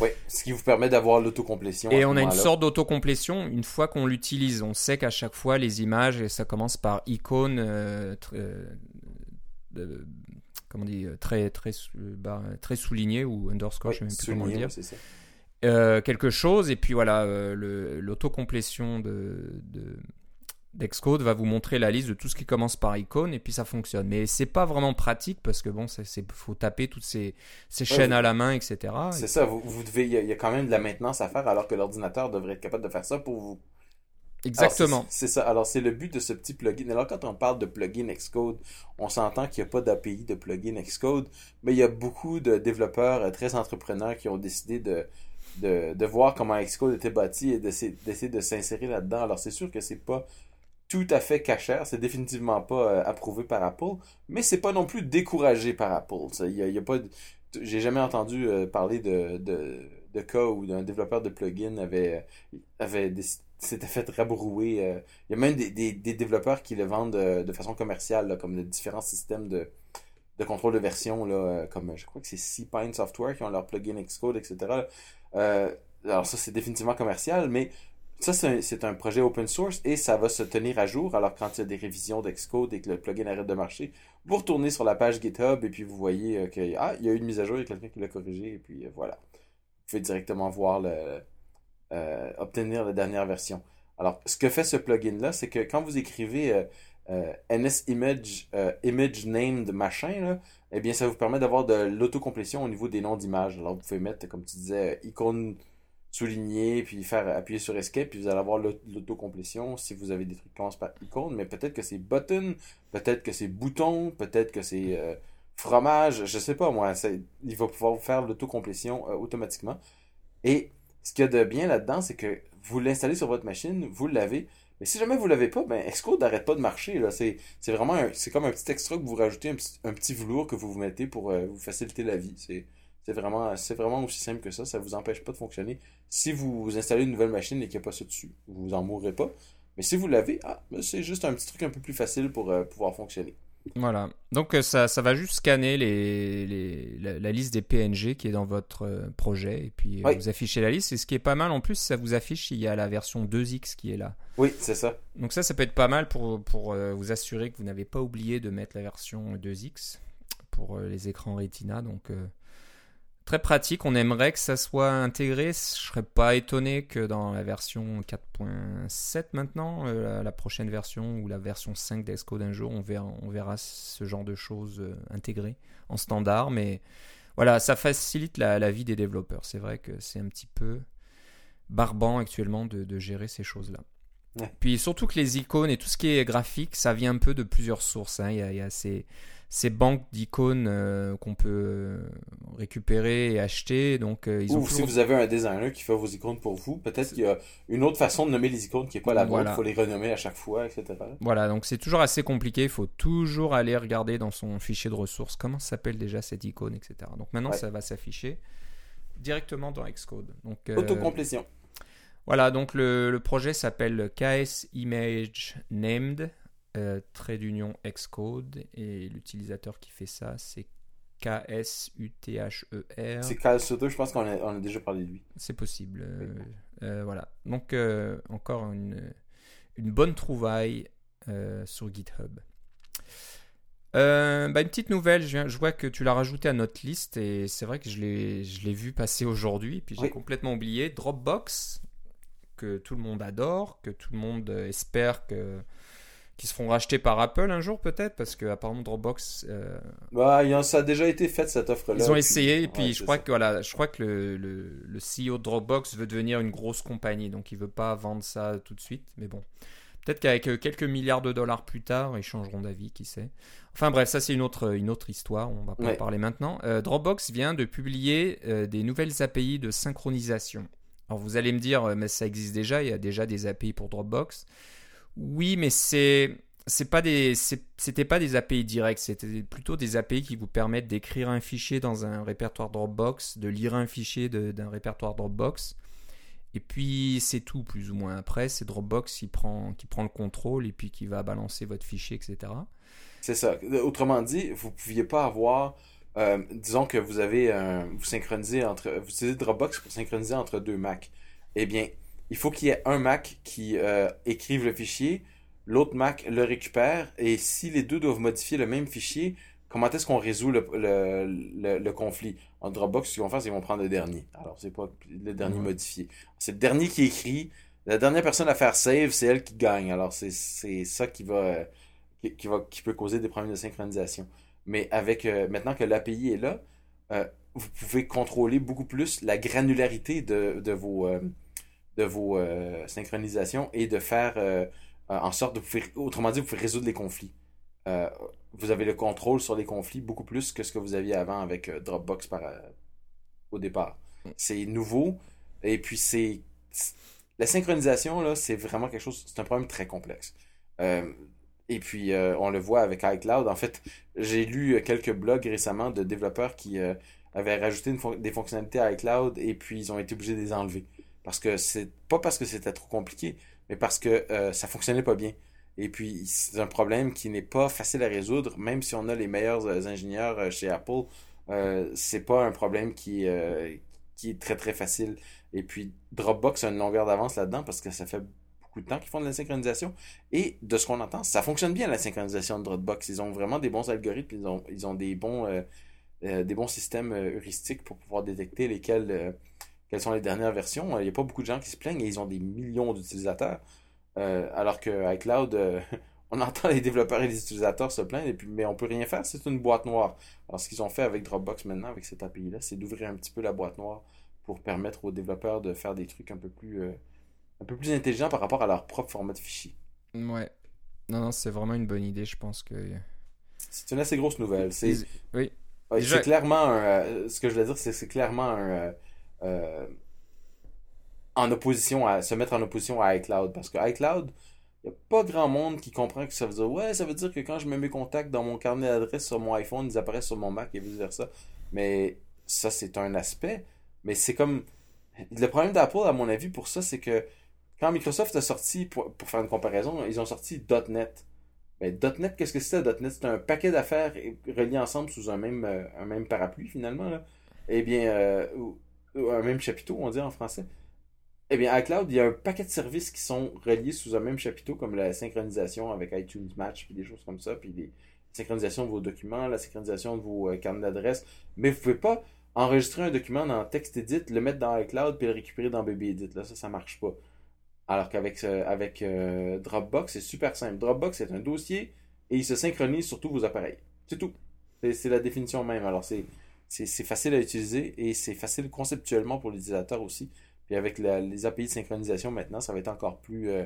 Oui, ce qui vous permet d'avoir l'autocomplétion. Et on a une sorte d'autocomplétion une fois qu'on l'utilise. On sait qu'à chaque fois les images, et ça commence par icône, comment on dit, très très bah, très souligné ou underscore, je sais même plus comment dire. Euh, quelque chose, et puis voilà, euh, l'autocomplétion de, d'Excode va vous montrer la liste de tout ce qui commence par icône, et puis ça fonctionne. Mais c'est pas vraiment pratique parce que bon, c'est faut taper toutes ces, ces chaînes à la main, etc. C'est ça, vous, vous devez, il y, a quand même de la maintenance à faire alors que l'ordinateur devrait être capable de faire ça pour vous. Exactement. C'est ça. Alors, c'est le but de ce petit plugin. Alors, quand on parle de plugin Xcode, on s'entend qu'il n'y a pas d'API de plugin Xcode, mais il y a beaucoup de développeurs euh, très entrepreneurs qui ont décidé de, de, voir comment Xcode était bâti et d'essayer de s'insérer là-dedans. Alors c'est sûr que c'est pas tout à fait cachère, c'est définitivement pas euh, approuvé par Apple, mais c'est pas non plus découragé par Apple. Il y a, pas, j'ai jamais entendu euh, parler de, de cas où un développeur de plugin avait, avait s'était fait rabrouer. euh, Il y a même des, des, des développeurs qui le vendent de, de façon commerciale, là, comme de différents systèmes de, de contrôle de version, là, euh, comme je crois que c'est C-Pine Software qui ont leur plugin Xcode, etc. Euh, alors ça, c'est définitivement commercial, mais ça, c'est un, projet open source et ça va se tenir à jour. Alors, quand il y a des révisions d'Xcode et que le plugin arrête de marcher, vous retournez sur la page GitHub et puis vous voyez euh, qu'il ah, y a eu une mise à jour, il y a quelqu'un qui l'a corrigé et puis euh, voilà. Vous pouvez directement voir le, euh, obtenir la dernière version. Alors, ce que fait ce plugin-là, c'est que quand vous écrivez euh, euh, NSImage euh, image named machin, là, eh bien, ça vous permet d'avoir de l'autocomplétion au niveau des noms d'images. Alors, vous pouvez mettre, comme tu disais, euh, icône soulignée, puis faire appuyer sur escape, puis vous allez avoir l'aut- l'autocomplétion si vous avez des trucs qui commencent par icône, mais peut-être que c'est button, peut-être que c'est bouton, peut-être que c'est fromage, je sais pas moi, il va pouvoir vous faire l'autocomplétion automatiquement. Et ce qu'il y a de bien là-dedans, c'est que vous l'installez sur votre machine, vous l'avez, mais si jamais vous l'avez pas, ben Xcode n'arrête pas de marcher. Là. C'est, c'est vraiment un- c'est comme un petit extra que vous rajoutez, un petit, un petit velours que vous vous mettez pour euh, vous faciliter la vie. C'est, c'est vraiment, c'est vraiment aussi simple que ça. Ça vous empêche pas de fonctionner. Si vous installez une nouvelle machine et qu'il n'y a pas ça dessus, vous en mourrez pas. Mais si vous l'avez, ah, ben, c'est juste un petit truc un peu plus facile pour euh, pouvoir fonctionner. Voilà. Donc euh, ça, ça va juste scanner les, les- la, la liste des PNG qui est dans votre euh, projet et puis euh, Oui. vous affichez la liste. Et ce qui est pas mal en plus, ça vous affiche s'il y a la version 2X qui est là. Oui, c'est ça. Donc ça, ça peut être pas mal pour, pour vous assurer que vous n'avez pas oublié de mettre la version 2X pour les écrans Retina. Donc euh, très pratique. On aimerait que ça soit intégré. Je serais pas étonné que dans la version 4.7 maintenant, euh, la, la prochaine version ou la version 5 d'Xcode un jour, on verra, on verra ce genre de choses euh, intégrées en standard. Mais voilà, ça facilite la, la vie des développeurs. C'est vrai que c'est un petit peu barbant actuellement de, de gérer ces choses-là. Ouais. Puis surtout que les icônes et tout ce qui est graphique, ça vient un peu de plusieurs sources. hein. Il, y a, il y a ces, ces banques d'icônes euh, qu'on peut euh, récupérer et acheter. Donc euh, ils ont Ou si toujours- vous avez un designer qui fait vos icônes pour vous, peut-être qu'il y a une autre façon de nommer les icônes qui n'est pas la. Voilà. Il faut les renommer à chaque fois, etc. Voilà, donc c'est toujours assez compliqué. Il faut toujours aller regarder dans son fichier de ressources comment s'appelle déjà cette icône, etc. Donc maintenant, Ouais. ça va s'afficher directement dans Xcode. Donc euh, Autocomplétion. Voilà, donc le, le projet s'appelle KS Image Named, euh, trait d'union Xcode, et l'utilisateur qui fait ça, c'est KSUTHER. C'est Kyle Sutter, je pense qu'on a, on a déjà parlé de lui. C'est possible. euh, euh, voilà. Donc, euh, encore une, une bonne trouvaille sur GitHub. Bah, une petite nouvelle, je, vois que tu l'as rajouté à notre liste et c'est vrai que je l'ai je l'ai vu passer aujourd'hui, puis j'ai Oui. complètement oublié. Dropbox, que tout le monde adore, que tout le monde espère que qui se feront racheter par Apple un jour peut-être, parce que apparemment Dropbox euh, Bah, il y a- ça a déjà été fait cette offre-là. ils ont puis- essayé et puis ouais, je crois ça. que voilà, je crois que le, le, le CEO de Dropbox veut devenir une grosse compagnie, donc il veut pas vendre ça tout de suite. Mais bon, peut-être qu'avec euh, quelques milliards de dollars plus tard, ils changeront d'avis, qui sait. Enfin bref, ça c'est une autre une autre histoire. On va pas en parler maintenant. Euh, Dropbox vient de publier euh, des nouvelles API de synchronisation. Alors vous allez me dire, mais ça existe déjà, il y a déjà des API pour Dropbox. Oui, mais c'est c'est pas des c'était pas des API directs, c'était plutôt des API qui vous permettent d'écrire un fichier dans un répertoire Dropbox, de lire un fichier d'un répertoire Dropbox. Et puis c'est tout plus ou moins. Après, c'est Dropbox qui prend qui prend le contrôle et puis qui va balancer votre fichier, etc. C'est ça. Autrement dit, vous ne pouviez pas avoir. euh, disons que vous avez un, vous synchronisez entre. Vous utilisez Dropbox pour synchroniser entre deux Mac. Eh bien, il faut qu'il y ait un Mac qui euh, écrive le fichier, l'autre Mac le récupère, et si les deux doivent modifier le même fichier, comment est-ce qu'on résout le, le, le, le conflit? En Dropbox, ce qu'ils vont faire, c'est qu'ils vont prendre le dernier. Alors, c'est pas le dernier modifié. C'est le dernier qui écrit. La dernière personne à faire save, c'est elle qui gagne. Alors, c'est c'est ça qui va. qui, qui va, qui peut causer des problèmes de synchronisation. Mais avec euh, maintenant que l'API est là, euh, vous pouvez contrôler beaucoup plus la granularité de, de vos, euh, de vos euh, synchronisations et de faire euh, euh, en sorte de vous faire, autrement dit, vous pouvez résoudre les conflits. Euh, vous avez le contrôle sur les conflits beaucoup plus que ce que vous aviez avant avec Dropbox par, au départ. C'est nouveau et puis c'est la synchronisation là, c'est vraiment quelque chose, c'est un problème très complexe. Et puis, on le voit avec iCloud. En fait, j'ai lu quelques blogs récemment de développeurs qui avaient rajouté des fonctionnalités à iCloud et puis ils ont été obligés de les enlever. Parce que c'est pas parce que c'était trop compliqué, mais parce que euh, ça fonctionnait pas bien. Et puis, c'est un problème qui n'est pas facile à résoudre, même si on a les meilleurs euh, ingénieurs euh, chez Apple. Euh, c'est pas un problème qui, qui est très très facile. Et puis, Dropbox a une longueur d'avance là-dedans parce que ça fait beaucoup de temps qu'ils font de la synchronisation. Et de ce qu'on entend, ça fonctionne bien la synchronisation de Dropbox. Ils ont vraiment des bons algorithmes, ils ont, ils ont des, bons, des bons systèmes heuristiques pour pouvoir détecter lesquels, quelles sont les dernières versions. Il n'y a pas beaucoup de gens qui se plaignent et ils ont des millions d'utilisateurs. Euh, alors que iCloud, euh, on entend les développeurs et les utilisateurs se plaindre, et puis, mais on peut rien faire, c'est une boîte noire. Alors ce qu'ils ont fait avec Dropbox maintenant, avec cette API-là, c'est d'ouvrir un petit peu la boîte noire pour permettre aux développeurs de faire des trucs un peu plus, euh, un peu plus intelligents par rapport à leur propre format de fichier. Ouais. Non, non, c'est vraiment une bonne idée, je pense que... C'est une assez grosse nouvelle. C'est oui. c'est clairement un, ce que je veux dire, c'est c'est clairement un en opposition à se mettre en opposition à iCloud. Parce que iCloud il n'y a pas grand monde qui comprend que ça veut dire ouais ça veut dire que quand je mets mes contacts dans mon carnet d'adresse sur mon iPhone ils apparaissent sur mon Mac et vice versa mais ça c'est un aspect. Mais c'est comme le problème d'Apple à mon avis pour ça c'est que quand Microsoft a sorti pour, faire une comparaison ils ont sorti .NET. Mais .NET qu'est-ce que c'était .NET? C'est un paquet d'affaires reliés ensemble sous un même euh, un même parapluie finalement là. Eh bien euh, un même chapiteau on dit en français eh bien, iCloud, il y a un paquet de services qui sont reliés sous un même chapiteau, comme la synchronisation avec iTunes Match, puis des choses comme ça, puis la synchronisation de vos documents, la synchronisation de vos euh, carnets d'adresse. Mais vous pouvez pas enregistrer un document dans TextEdit, le mettre dans iCloud, puis le récupérer dans BabyEdit. Là, ça, ça marche pas. Alors qu'avec euh, avec, euh, Dropbox, c'est super simple. Dropbox, c'est un dossier et il se synchronise sur tous vos appareils. C'est tout. C'est la définition même. Alors, c'est facile à utiliser et c'est facile conceptuellement pour l'utilisateur aussi. Puis avec les API de synchronisation maintenant, ça va être encore plus, euh,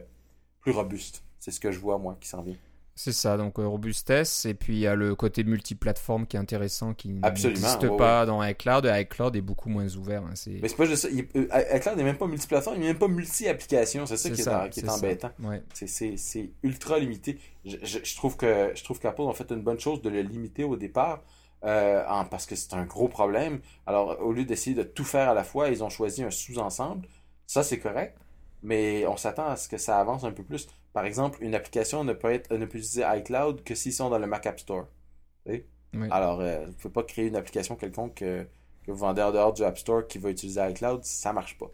plus robuste. C'est ce que je vois, moi, qui s'en vient. C'est ça, donc euh, robustesse, et puis il y a le côté multiplateforme qui est intéressant, qui n'existe pas dans iCloud. iCloud est beaucoup moins ouvert. Hein, Mais c'est pas juste ça. Euh, iCloud n'est même pas multiplateforme, il n'est même pas multi-application. C'est ça qui est, qui est embêtant. C'est ultra limité. Je, je, je trouve qu'Apple a fait une bonne chose de le limiter au départ. Euh, parce que c'est un gros problème. Alors, au lieu d'essayer de tout faire à la fois, ils ont choisi un sous-ensemble. Ça, c'est correct, mais on s'attend à ce que ça avance un peu plus. Par exemple, une application ne peut, être, ne peut utiliser iCloud que s'ils sont dans le Mac App Store. Alors, euh, vous ne pouvez pas créer une application quelconque que, vous vendez en dehors du App Store qui va utiliser iCloud, ça marche pas.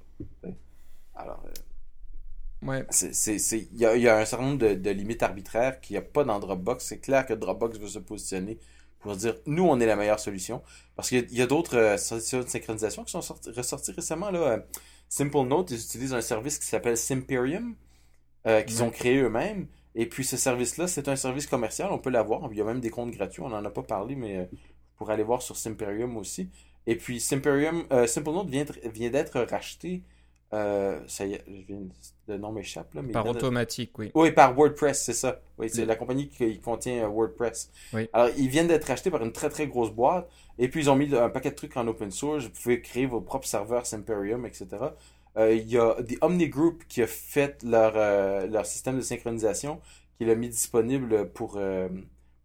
Alors, euh, ouais. il y a, y a, un certain nombre de, de limites arbitraires qu'il n'y a pas dans Dropbox. C'est clair que Dropbox veut se positionner pour dire nous on est la meilleure solution. Parce qu'il y a, d'autres euh, solutions de synchronisation qui sont ressorties récemment là. Euh, Simple Note ils utilisent un service qui s'appelle Simperium euh, qu'ils ont créé eux-mêmes. Et puis ce service là c'est un service commercial. On peut l'avoir. Il y a même des comptes gratuits. On n'en a pas parlé mais pour aller voir sur Simperium aussi. Et puis Simperium Simple Note vient, vient d'être racheté euh, ça y est, le nom m'échappe. Là, par automatique, oui. Oui, par WordPress, c'est ça. Oui, c'est la compagnie qui contient euh, WordPress. Oui. Alors, ils viennent d'être achetés par une très très grosse boîte. Et puis, ils ont mis un paquet de trucs en open source. Vous pouvez créer vos propres serveurs Simperium, etc. Euh, il y a The Omni Group qui a fait leur, leur système de synchronisation, qui l'a mis disponible pour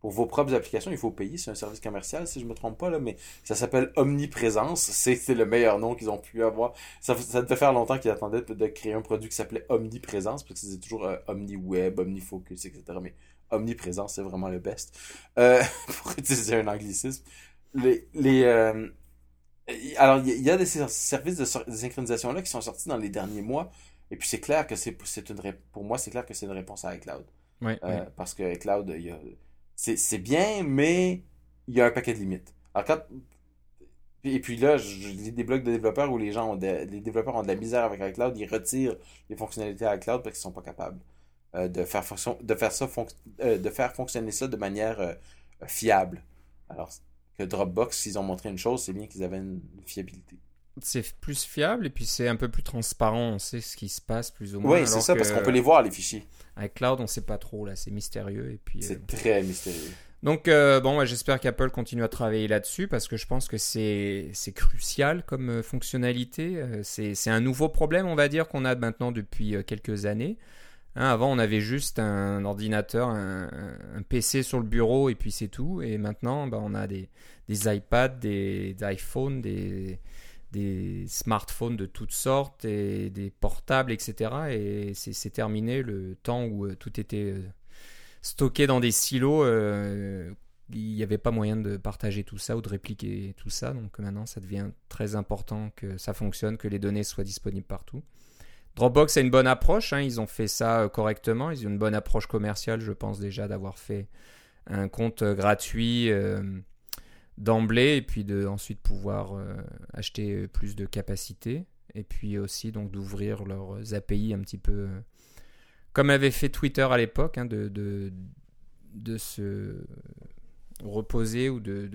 pour vos propres applications, il faut payer. C'est un service commercial, si je me trompe pas, là, mais ça s'appelle Omniprésence. C'est le meilleur nom qu'ils ont pu avoir. Ça, ça devait faire longtemps qu'ils attendaient de, créer un produit qui s'appelait Omniprésence, parce que c'est toujours euh, OmniWeb, OmniFocus, etc. Mais Omniprésence, c'est vraiment le best. Euh, pour utiliser un anglicisme. Les, les, euh, alors, il y, a des services de, synchronisation-là qui sont sortis dans les derniers mois. Et puis, c'est clair que c'est une pour moi, c'est clair que c'est une réponse à iCloud. Oui, Parce que iCloud, il y a c'est bien, mais il y a un paquet de limites. Alors quand et puis là, je lis des blogs de développeurs où les gens ont les développeurs ont de la misère avec iCloud, ils retirent les fonctionnalités à iCloud parce qu'ils sont pas capables euh, de faire fonction, de faire ça euh, de faire fonctionner ça de manière euh, fiable. Alors que Dropbox, s'ils ont montré une chose, c'est bien qu'ils avaient une fiabilité c'est plus fiable et puis c'est un peu plus transparent. On sait ce qui se passe plus ou moins. Oui, c'est ça, parce qu'on peut les voir, les fichiers. Avec Cloud, on sait pas trop, là, c'est mystérieux. et puis. C'est euh, très mystérieux. Donc, euh, bon, j'espère qu'Apple continue à travailler là-dessus parce que je pense que c'est crucial comme euh, fonctionnalité. c'est un nouveau problème, on va dire, qu'on a maintenant depuis quelques années. Hein, avant, on avait juste un ordinateur, un, un PC sur le bureau et puis c'est tout. Et maintenant, bah, on a des, des iPads, des, des iPhones, des, des smartphones de toutes sortes, et des portables, etc. Et c'est terminé le temps où euh, tout était euh, stocké dans des silos. euh, il n'y avait pas moyen de partager tout ça ou de répliquer tout ça. Donc maintenant, ça devient très important que ça fonctionne, que les données soient disponibles partout. Dropbox a une bonne approche, hein, ils ont fait ça correctement, ils ont une bonne approche commerciale, je pense déjà d'avoir fait un compte gratuit d'emblée et puis de ensuite pouvoir euh, acheter euh, plus de capacité et puis aussi donc d'ouvrir leurs API un petit peu euh, comme avait fait Twitter à l'époque, hein, de, se reposer ou de,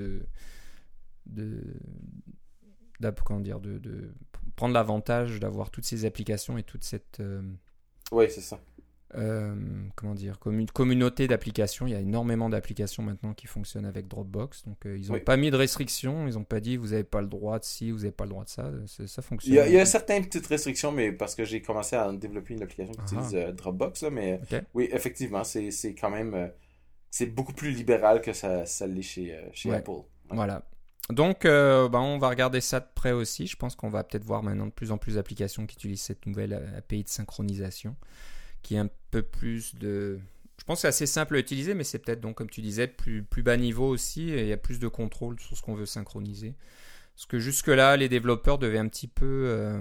prendre l'avantage d'avoir toutes ces applications et toute cette Oui, c'est ça. Euh, comment dire commu- communauté d'applications. Il y a énormément d'applications maintenant qui fonctionnent avec Dropbox. Donc euh, ils n'ont Oui. pas mis de restrictions, ils n'ont pas dit vous n'avez pas le droit de ci, vous n'avez pas le droit de ça. Ça, Il fonctionne. y, a, il y a certaines petites restrictions, mais parce que j'ai commencé à développer une application qui Ah. utilise euh, Dropbox, là, mais oui, effectivement, c'est quand même. c'est beaucoup plus libéral que ça, ça l'est chez, chez Ouais. Apple. Voilà. Donc, euh, ben, on va regarder ça de près aussi. Je pense qu'on va peut-être voir maintenant de plus en plus d'applications qui utilisent cette nouvelle API de synchronisation, qui est un peu plus de. Je pense que c'est assez simple à utiliser, mais c'est peut-être donc, comme tu disais, plus, plus bas niveau aussi. Et il y a plus de contrôle sur ce qu'on veut synchroniser. Parce que jusque-là, les développeurs devaient un petit peu. euh,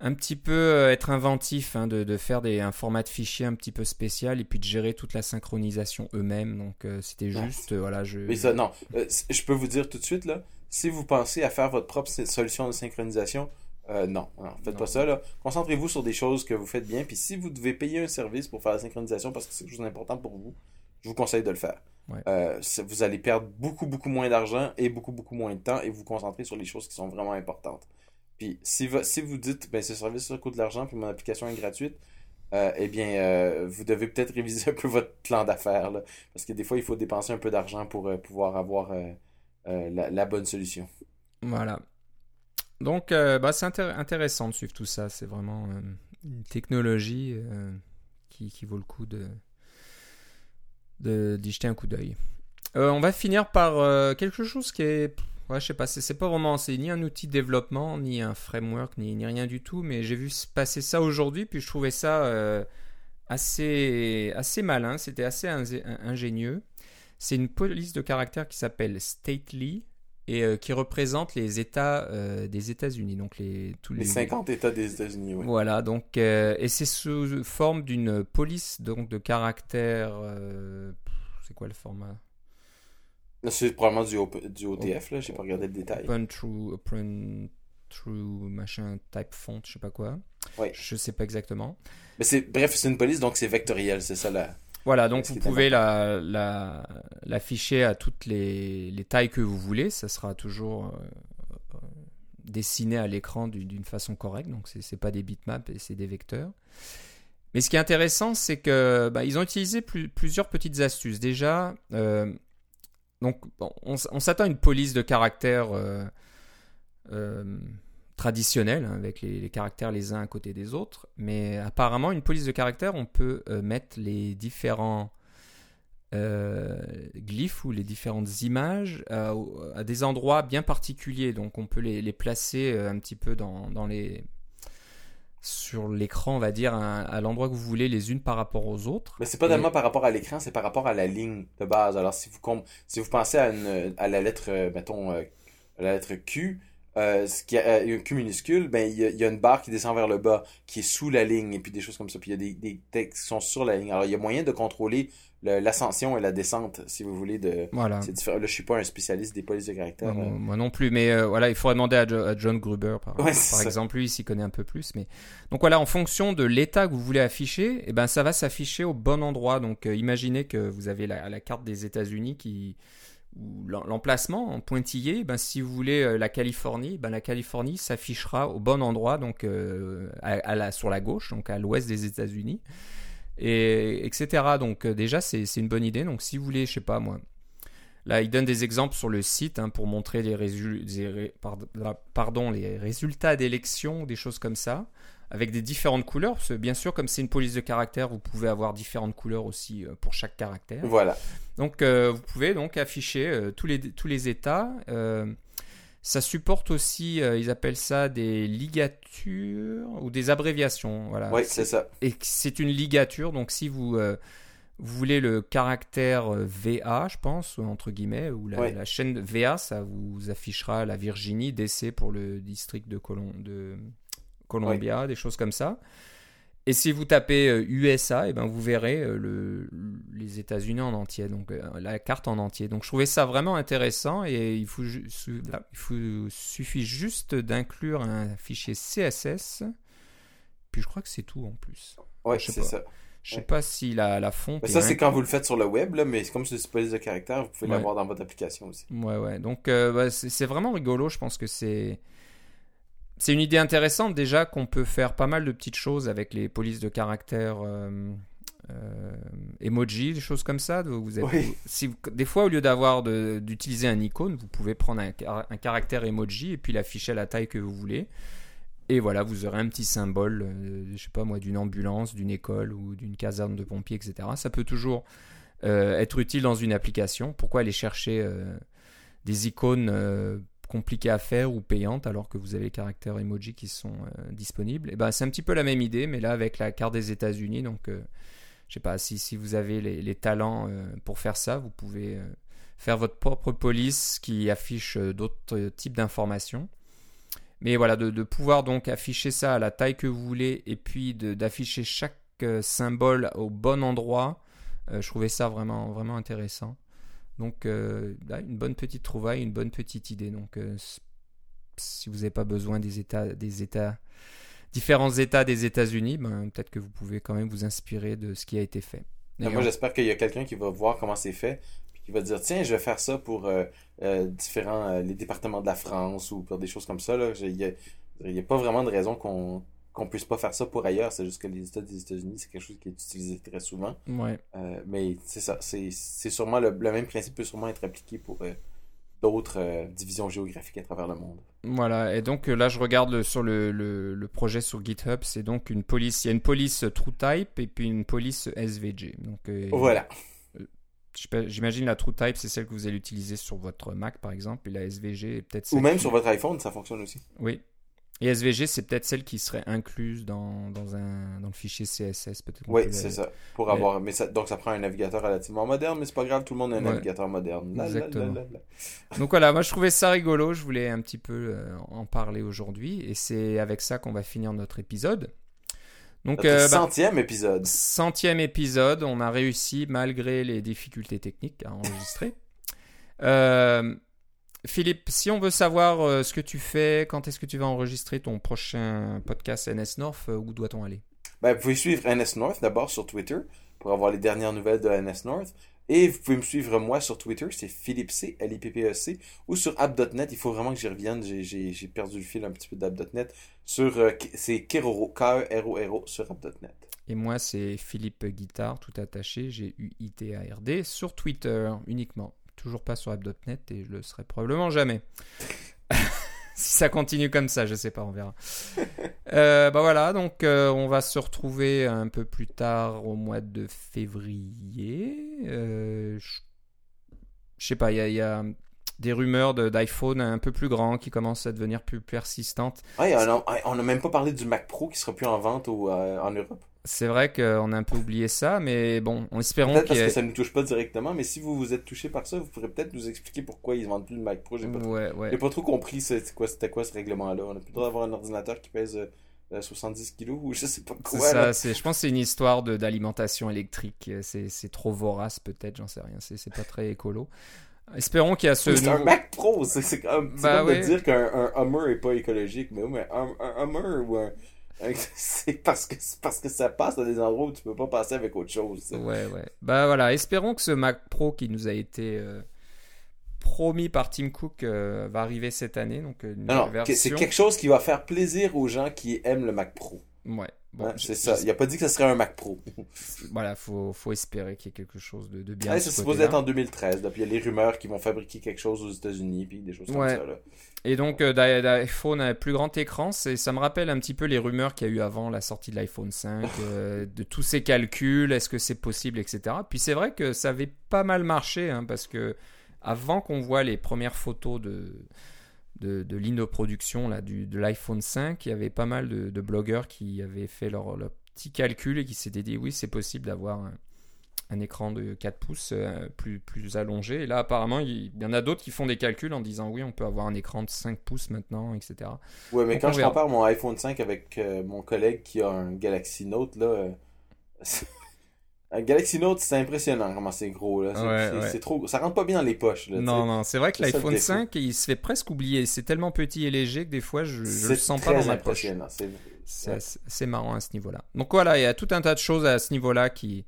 un petit peu euh, être inventif, hein, de, de faire des, un format de fichier un petit peu spécial et puis de gérer toute la synchronisation eux-mêmes. Donc euh, c'était juste, euh, voilà, je. Mais ça, non. Je peux vous dire tout de suite, là, si vous pensez à faire votre propre solution de synchronisation, euh, non, non, faites Non. pas ça. là. Concentrez-vous sur des choses que vous faites bien. Puis si vous devez payer un service pour faire la synchronisation parce que c'est quelque chose d'important pour vous, je vous conseille de le faire. Ouais. Euh, vous allez perdre beaucoup, beaucoup moins d'argent et beaucoup, beaucoup moins de temps et vous concentrer sur les choses qui sont vraiment importantes. Puis si, vo- si vous dites, ben, ce service ça coûte de l'argent puis mon application est gratuite, euh, eh bien, euh, vous devez peut-être réviser un peu votre plan d'affaires. là. Parce que des fois, il faut dépenser un peu d'argent pour euh, pouvoir avoir la, la bonne solution. Voilà. Donc, euh, bah, c'est intér- intéressant de suivre tout ça. C'est vraiment euh, une technologie euh, qui, vaut le coup de d'y jeter un coup d'œil. On va finir par quelque chose qui est, ouais, je sais pas, c'est pas vraiment, c'est ni un outil de développement, ni un framework, ni, rien du tout. Mais j'ai vu se passer ça aujourd'hui, puis je trouvais ça assez assez malin. C'était assez ingé- ingénieux. C'est une police de caractère qui s'appelle Stately et euh, qui représente les États euh, des États-Unis, donc les tous Les 50 États des États-Unis, oui. Voilà, donc euh, et c'est sous forme d'une police donc de caractère. c'est quoi le format? C'est probablement du, OP du OTF, là. J'ai pas regardé le détail. Open True, Open True machin type font, je sais pas quoi. Ouais. Je sais pas exactement. Mais c'est, bref, c'est une police, donc c'est vectoriel, c'est ça là. Voilà, donc Ce vous pouvez la, la, l'afficher à toutes les, les tailles que vous voulez. Ça sera toujours euh, euh, dessiné à l'écran du- d'une façon correcte. Donc c'est, c'est pas des bitmaps, et c'est des vecteurs. Mais ce qui est intéressant, c'est que bah, ils ont utilisé plus- plusieurs petites astuces. Déjà, euh, donc on, s'attend à une police de caractères euh, traditionnelle, hein, avec les, les caractères les uns à côté des autres. Mais apparemment, une police de caractères, on peut euh, mettre les différents euh, glyphes ou les différentes images euh, à des endroits bien particuliers. Donc on peut les, les placer un petit peu dans, dans les sur l'écran, on va dire, à, à l'endroit que vous voulez, les unes par rapport aux autres. Mais c'est pas Et- tellement par rapport à l'écran, c'est par rapport à la ligne de base. Alors, si vous, si vous pensez à, une, à la lettre, mettons, euh, la lettre Q, euh, ce qui a, euh, un Q minuscule, ben, il y, a, il y a une barre qui descend vers le bas, qui est sous la ligne, et puis des choses comme ça. Puis il y a des, des textes qui sont sur la ligne. Alors, il y a moyen de contrôler le- l'ascension et la descente, si vous voulez. De... Voilà. C'est différent. Là, je suis pas un spécialiste des polices de caractère. Moi, euh. moi non plus, mais euh, voilà, il faudrait demander à, Jo- à John Gruber, par, Ouais, par exemple, lui, il s'y connaît un peu plus. Mais... Donc voilà, en fonction de l'état que vous voulez afficher, eh ben, ça va s'afficher au bon endroit. Donc euh, imaginez que vous avez la, la carte des États-Unis qui l'emplacement en pointillé, ben, si vous voulez euh, la Californie, ben, la Californie s'affichera au bon endroit, donc euh, sur la gauche, donc à l'ouest des États-Unis, et etc. Donc euh, déjà c'est c'est une bonne idée. Donc si vous voulez, je sais pas moi, Là, il donne des exemples sur le site hein, pour montrer les, résul- la- pardon, les résultats d'élections, des choses comme ça, avec des différentes couleurs. Parce que bien sûr, comme c'est une police de caractère, vous pouvez avoir différentes couleurs aussi euh, pour chaque caractère. Voilà. Donc, euh, vous pouvez donc afficher euh, tous, les, tous les états. Euh, ça supporte aussi, euh, ils appellent ça des ligatures ou des abréviations. Voilà. Oui, c'est ça. Et c'est une ligature, donc si vous, euh, vous voulez le caractère euh, VA, je pense, entre guillemets, ou la, Ouais. la chaîne VA, ça vous affichera la Virginie, DC pour le district de, Colom- de Columbia, des choses comme ça. Et si vous tapez euh, USA, et ben vous verrez euh, le, les États-Unis en entier, donc euh, la carte en entier. Donc je trouvais ça vraiment intéressant et il, faut, il faut- suffit juste d'inclure un fichier CSS. Puis je crois que c'est tout en plus. Sais c'est ça. Je sais Ouais. pas si la, la fonte. Mais ça, c'est quand vous le faites sur le web, là, mais comme c'est une police de caractère, vous pouvez Ouais. l'avoir dans votre application aussi. Ouais, ouais. Donc, euh, bah, c'est vraiment rigolo. Je pense que c'est. C'est une idée intéressante déjà qu'on peut faire pas mal de petites choses avec les polices de caractère euh, euh, emoji, des choses comme ça. Vous êtes, Oui. si vous- des fois, au lieu d'avoir d'utiliser un icône, vous pouvez prendre un, un caractère emoji et puis l'afficher à la taille que vous voulez. Et voilà, vous aurez un petit symbole, euh, je sais pas moi, d'une ambulance, d'une école ou d'une caserne de pompiers, etc. Ça peut toujours euh, être utile dans une application. Pourquoi aller chercher euh, des icônes euh, compliquées à faire ou payantes alors que vous avez les caractères emoji qui sont disponibles? Et ben, c'est un petit peu la même idée, mais là avec la carte des États-Unis. Donc, je sais pas si, si vous avez les, talents pour faire ça, vous pouvez faire votre propre police qui affiche d'autres types d'informations. Mais voilà, de, de pouvoir donc afficher ça à la taille que vous voulez et puis d'afficher chaque euh, symbole au bon endroit, euh, je trouvais ça vraiment, vraiment intéressant. Donc, euh, là, une bonne petite trouvaille, une bonne petite idée. Donc, euh, si vous n'avez pas besoin des États, des États, différents États des États-Unis, ben, peut-être que vous pouvez quand même vous inspirer de ce qui a été fait. Et moi, j'espère qu'il y a quelqu'un qui va voir comment c'est fait, qui va dire, tiens, je vais faire ça pour euh, euh, différents, euh, les départements de la France ou pour des choses comme ça. Il n'y a, il y a pas vraiment de raison qu'on qu'on puisse pas faire ça pour ailleurs. C'est juste que les États des États-Unis, c'est quelque chose qui est utilisé très souvent. Ouais. Mais c'est ça, c'est c'est sûrement le, le même principe peut sûrement être appliqué pour d'autres euh, divisions géographiques à travers le monde. Voilà, et donc euh, là je regarde le- sur le, le- le projet sur GitHub, c'est donc une police, il y a une police TrueType et puis une police SVG. Donc, euh, Voilà. J'imagine la TrueType c'est celle que vous allez utiliser sur votre Mac par exemple, et la SVG est peut-être Ou même qui- sur votre iPhone, ça fonctionne aussi. Oui. Et SVG c'est peut-être celle qui serait incluse dans, dans, un, dans le fichier CSS. Peut-être Oui, peut c'est ça. Pour avoir, mais ça, donc ça prend un navigateur relativement moderne, mais c'est pas grave, tout le monde a un Ouais. navigateur moderne. Exactement. Donc voilà, moi je trouvais ça rigolo, je voulais un petit peu euh, en parler aujourd'hui, et c'est avec ça qu'on va finir notre épisode. Donc, euh, bah, centième épisode. Centième épisode, on a réussi malgré les difficultés techniques à enregistrer. Euh, Philippe, si on veut savoir euh, ce que tu fais, quand est-ce que tu vas enregistrer ton prochain podcast NS North, euh, où doit-on aller? Ben, vous pouvez suivre NS North d'abord sur Twitter pour avoir les dernières nouvelles de NS North. Et vous pouvez me suivre moi sur Twitter, c'est Philippe C, L-I-P-P-E-C, ou sur app.net. Il faut vraiment que j'y revienne, j'ai- j'ai j'ai perdu le fil un petit peu d'app.net. Sur, euh, c'est Keroro, K-E-R-O-R-O sur app.net. Et moi, c'est Philippe Guitard, tout attaché, G-U-I-T-A-R-D, sur Twitter uniquement. Toujours pas sur app.net et je le serai probablement jamais. si ça continue comme ça, je sais pas, on verra. Euh, bah voilà, donc euh, on va se retrouver un peu plus tard au mois de février. Euh, je sais pas, il y, a- des rumeurs de- d'iPhone un peu plus grands qui commencent à devenir plus persistantes. Ouais, on n'a même pas parlé du Mac Pro qui sera plus en vente euh, en Europe. C'est vrai qu'on a un peu oublié ça, mais bon, en espérant Peut-être parce que ça ne nous touche pas directement, mais si vous vous êtes touché par ça, vous pourrez peut-être nous expliquer pourquoi ils vendent plus le Mac Pro. J'ai pas, trop- Ouais, ouais. j'ai pas trop compris c'était quoi, c'était quoi ce règlement-là. On a plus le droit d'avoir un ordinateur qui pèse euh, euh, 70 kilos ou je sais pas C'est quoi. ça, là. c'est, je pense que c'est une histoire de, d'alimentation électrique. C'est, c'est trop vorace, peut-être, j'en sais rien. C'est, c'est pas très écolo. Espérons qu'il y a ce. C'est un Mac Pro, c'est c'est comme, c'est Bah comme ouais. de dire qu'un un Hummer est pas écologique, mais, mais un, un Hummer ou un- c'est parce que parce que ça passe dans des endroits où tu peux pas passer avec autre chose. ça. Ouais, ouais. Bah voilà, espérons que ce Mac Pro qui nous a été euh, promis par Tim Cook euh, va arriver cette année. Donc, euh, Non, non, c'est quelque chose qui va faire plaisir aux gens qui aiment le Mac Pro. Ouais. Bon, Hein, c'est ça. Il a pas dit que ce serait un Mac Pro. Voilà, faut, faut espérer qu'il y ait quelque chose de, de bien. Ouais, c'est ce supposé être en 2013. là, Puis il y a les rumeurs qu'ils vont fabriquer quelque chose aux États-Unis, puis des choses comme ça. Là. Et donc euh, d'iPhone à plus grand écran, ça me rappelle un petit peu les rumeurs qu'il y a eu avant la sortie de l'iPhone 5, euh, de tous ces calculs, est-ce que c'est possible, etc. Puis c'est vrai que ça avait pas mal marché, hein, parce que avant qu'on voit les premières photos de, de, de ligne de production là, du, de l'iPhone 5, il y avait pas mal de, de blogueurs qui avaient fait leur, leur petit calcul et qui s'étaient dit oui, c'est possible d'avoir un, un écran de 4 pouces euh, plus, plus allongé. Et là, apparemment, il, y en a d'autres qui font des calculs en disant oui, on peut avoir un écran de 5 pouces maintenant, etc. Ouais, mais Donc, quand je compare mon iPhone 5 avec euh, mon collègue qui a un Galaxy Note, là. euh, un Galaxy Note, c'est impressionnant comment c'est gros, là. C'est Ouais, ouais. trop... Ça rentre pas bien dans les poches, là. Non, non, c'est vrai que l'iPhone défaut. 5, il se fait presque oublier. C'est tellement petit et léger que des fois, je, je C'est le sens pas dans ma poche. C'est... Ouais. marrant à ce niveau-là. Donc voilà, il y a tout un tas de choses à ce niveau-là qui,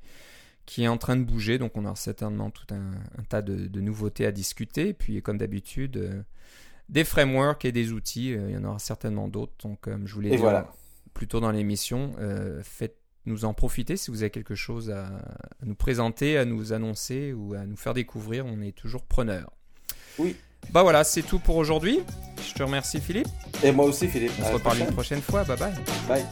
qui est en train de bouger. Donc on aura certainement tout un, un tas de, de nouveautés à discuter. Et puis comme d'habitude, euh, des frameworks et des outils, euh, il y en aura certainement d'autres. Donc comme je vous l'ai dit voilà. plus tôt dans l'émission, euh, faites-nous en profiter si vous avez quelque chose à, à nous présenter, à nous annoncer ou à nous faire découvrir. On est toujours preneurs. Oui. Bah voilà, c'est tout pour aujourd'hui. Je te remercie Philippe. Et moi aussi, Philippe. On À se reparle une prochaine fois. Bye bye. Bye.